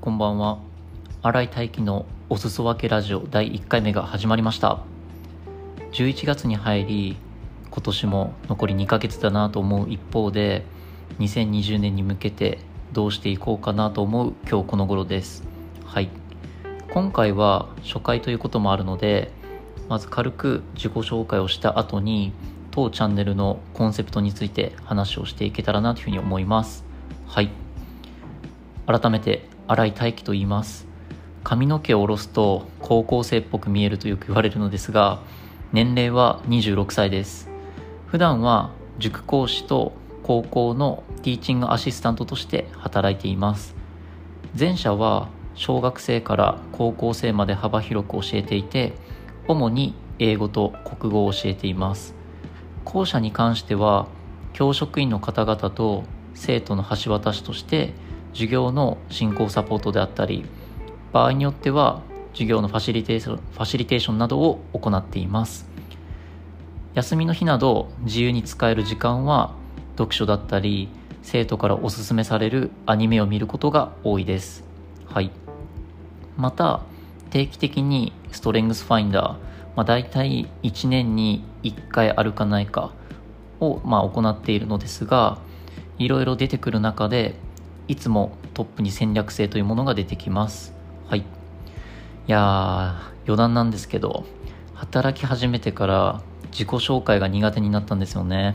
こんばんは。新井大輝のおすそ分けラジオ第1回目が始まりました。11月に入り今年も残り2ヶ月だなと思う一方で2020年に向けてどうしていこうかなと思う今日この頃です。はい。今回は初回ということもあるのでまず軽く自己紹介をした後に当チャンネルのコンセプトについて話をしていけたらなというふうに思います。はい。改めて新井大輝と言います。髪の毛を下ろすと高校生っぽく見えるとよく言われるのですが年齢は26歳です。普段は塾講師と高校のティーチングアシスタントとして働いています。前者は小学生から高校生まで幅広く教えていて主に英語と国語を教えています。後者に関しては教職員の方々と生徒の橋渡しとして授業の進行サポートであったり場合によっては授業のファシリテーションファシリテーションなどを行っています。休みの日など自由に使える時間は読書だったり生徒からおすすめされるアニメを見ることが多いです。はい。また定期的にストレングスファインダー、まあ、大体1年に1回あるかないかを、まあ、行っているのですがいろいろ出てくる中でいつもトップに戦略性というものが出てきます。はい。いやー余談なんですけど働き始めてから自己紹介が苦手になったんですよね。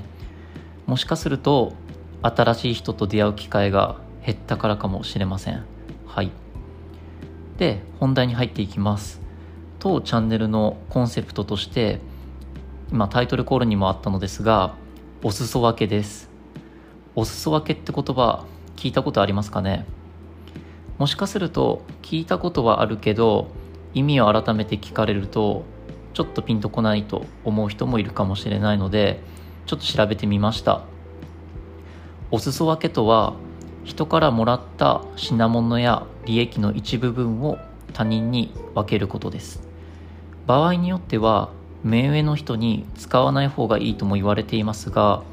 もしかすると新しい人と出会う機会が減ったからかもしれません。はい。で本題に入っていきます。当チャンネルのコンセプトとして今タイトルコールにもあったのですがお裾分けです。お裾分けって言葉聞いたことありますかね？もしかすると聞いたことはあるけど意味を改めて聞かれるとちょっとピンとこないと思う人もいるかもしれないのでちょっと調べてみました。お裾分けとは人からもらった品物や利益の一部分を他人に分けることです。場合によっては目上の人に使わない方がいいとも言われていますが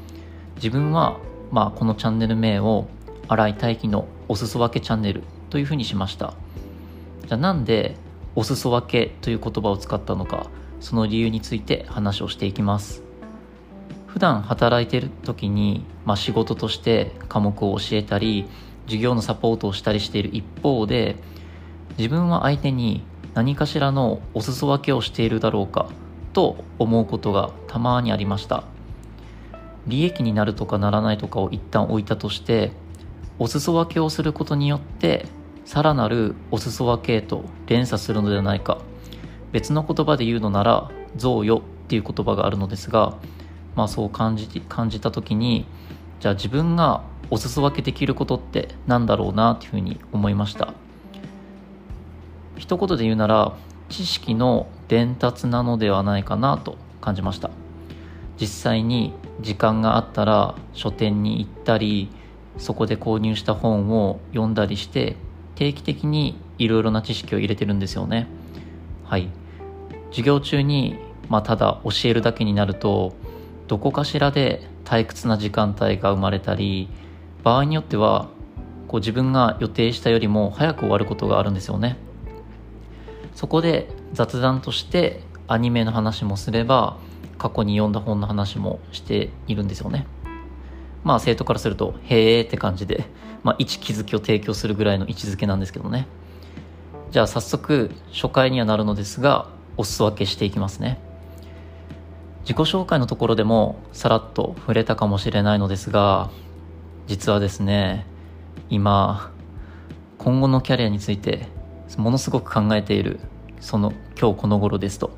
自分はまあこのチャンネル名を新井大輝のお裾分けチャンネルというふうにしました。じゃあなんでお裾分けという言葉を使ったのかその理由について話をしていきます。普段働いてる時に、まあ、仕事として科目を教えたり授業のサポートをしたりしている一方で自分は相手に何かしらのお裾分けをしているだろうかと思うことがたまにありました。利益になるとかならないとかを一旦置いたとしてお裾分けをすることによってさらなるお裾分けへと連鎖するのではないか。別の言葉で言うのなら贈与っていう言葉があるのですがまあそう感じ感じた時にじゃあ自分がお裾分けできることってなんだろうなというふうに思いました。一言で言うなら知識の伝達なのではないかなと感じました。実際に時間があったら書店に行ったりそこで購入した本を読んだりして定期的にいろいろな知識を入れてるんですよね。はい。授業中に、まあ、ただ教えるだけになるとどこかしらで退屈な時間帯が生まれたり場合によってはこう自分が予定したよりも早く終わることがあるんですよね。そこで雑談としてアニメの話もすれば過去に読んだ本の話もしているんですよね。まあ生徒からするとへーって感じで、まあ一気づきを提供するぐらいの位置づけなんですけどね。じゃあ早速初回にはなるのですがお裾分けしていきますね。自己紹介のところでもさらっと触れたかもしれないのですが実はですね今今後のキャリアについてものすごく考えているその今日この頃ですと。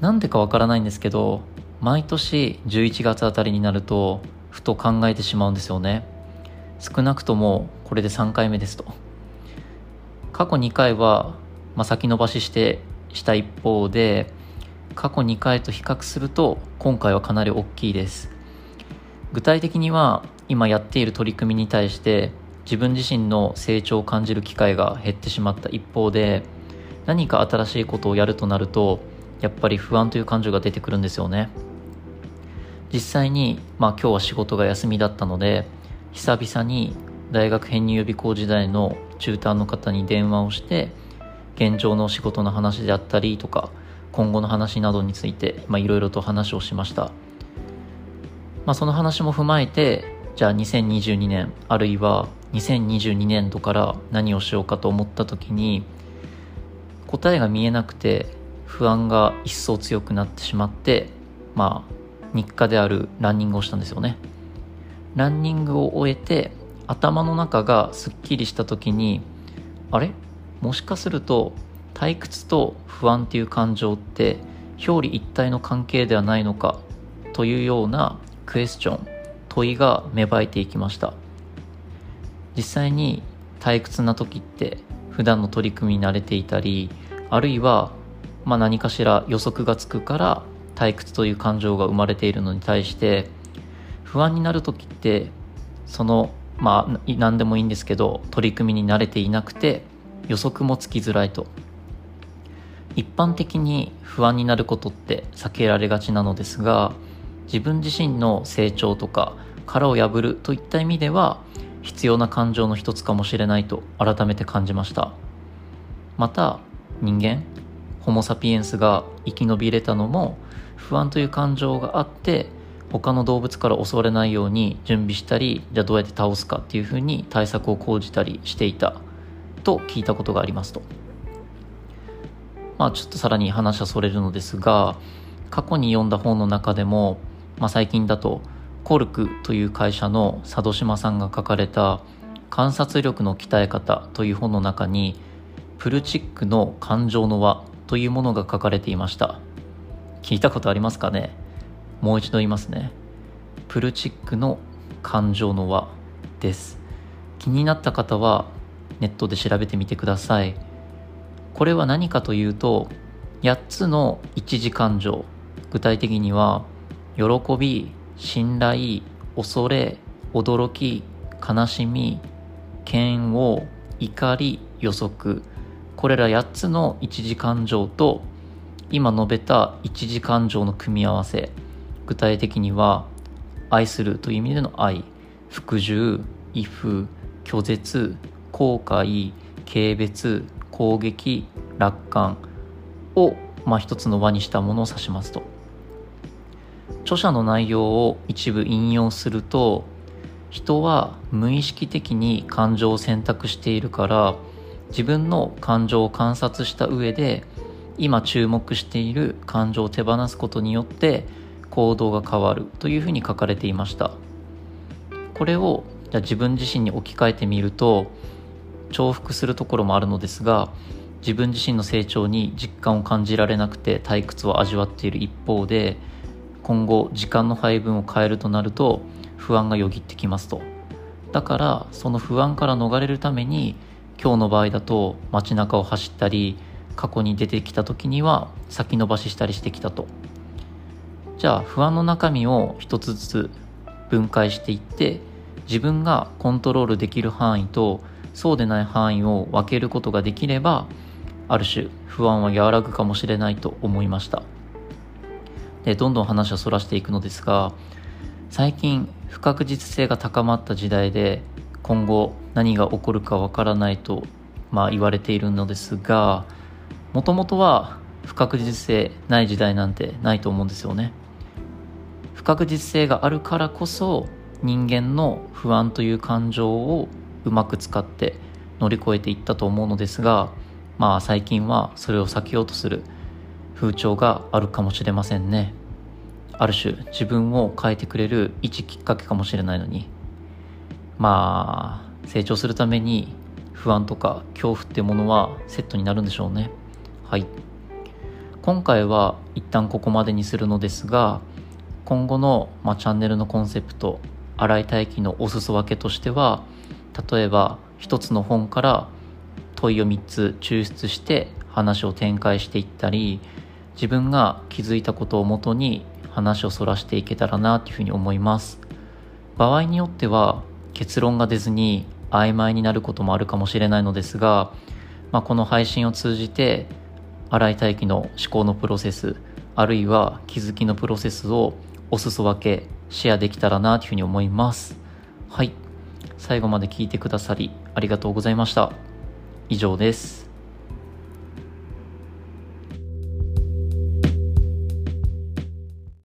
なんでかわからないんですけど毎年11月あたりになるとふと考えてしまうんですよね。少なくともこれで3回目ですと。過去2回は、まあ、先延ばししてした一方で過去2回と比較すると今回はかなり大きいです。具体的には今やっている取り組みに対して自分自身の成長を感じる機会が減ってしまった一方で何か新しいことをやるとなるとやっぱり不安という感情が出てくるんですよね。実際に、まあ、今日は仕事が休みだったので久々に大学編入予備校時代の中途の方に電話をして現状の仕事の話であったりとか今後の話などについていろいろと話をしました、まあ、その話も踏まえてじゃあ2022年あるいは2022年度から何をしようかと思った時に答えが見えなくて不安が一層強くなってしまってまあ日課であるランニングをしたんですよね。ランニングを終えて頭の中がすっきりした時にあれ？もしかすると退屈と不安っていう感情って表裏一体の関係ではないのかというようなクエスチョン問いが芽生えていきました。実際に退屈な時って普段の取り組みに慣れていたりあるいはまあ何かしら予測がつくから退屈という感情が生まれているのに対して不安になる時ってそのまあ何でもいいんですけど取り組みに慣れていなくて予測もつきづらいと。一般的に不安になることって避けられがちなのですが自分自身の成長とか殻を破るといった意味では必要な感情の一つかもしれないと改めて感じました。また人間ホモ・サピエンスが生き延びれたのも不安という感情があって他の動物から襲われないように準備したりじゃあどうやって倒すかっていうふうに対策を講じたりしていたと聞いたことがありますと。まあちょっとさらに話はそれるのですが過去に読んだ本の中でも、まあ、最近だとコルクという会社の佐渡島さんが書かれた観察力の鍛え方という本の中にプルチックの感情の輪というものが書かれていました。聞いたことありますかね？もう一度言いますね。プルチックの感情の輪です。気になった方はネットで調べてみてください。これは何かというと8つの一時感情。具体的には喜び信頼恐れ驚き悲しみ嫌悪怒り予測。これら8つの一時感情と今述べた一時感情の組み合わせ具体的には愛するという意味での愛服従畏怖拒絶後悔軽蔑攻撃楽観を、まあ、一つの輪にしたものを指しますと。著者の内容を一部引用すると人は無意識的に感情を選択しているから自分の感情を観察した上で今注目している感情を手放すことによって行動が変わるというふうに書かれていました。これをじゃ自分自身に置き換えてみると重複するところもあるのですが自分自身の成長に実感を感じられなくて退屈を味わっている一方で今後時間の配分を変えるとなると不安がよぎってきますと。だからその不安から逃れるために今日の場合だと街中を走ったり過去に出てきた時には先延ばししたりしてきたと。じゃあ不安の中身を一つずつ分解していって自分がコントロールできる範囲とそうでない範囲を分けることができればある種不安は和らぐかもしれないと思いました。でどんどん話をそらしていくのですが最近不確実性が高まった時代で今後何が起こるかわからないと、まあ、言われているのですがもともとは不確実性ない時代なんてないと思うんですよね。不確実性があるからこそ人間の不安という感情をうまく使って乗り越えていったと思うのですがまあ最近はそれを避けようとする風潮があるかもしれませんね。ある種自分を変えてくれる一きっかけかもしれないのに。まあ成長するために不安とか恐怖っていうものはセットになるんでしょうね。はい。今回は一旦ここまでにするのですが今後の、ま、チャンネルのコンセプト新井大輝のお裾分けとしては例えば一つの本から問いを3つ抽出して話を展開していったり自分が気づいたことをもとに話をそらしていけたらなというふうに思います。場合によっては結論が出ずに曖昧になることもあるかもしれないのですが、まあ、この配信を通じて新井大輝の思考のプロセスあるいは気づきのプロセスをお裾分けシェアできたらなというふうに思います。はい。最後まで聞いてくださりありがとうございました。以上です。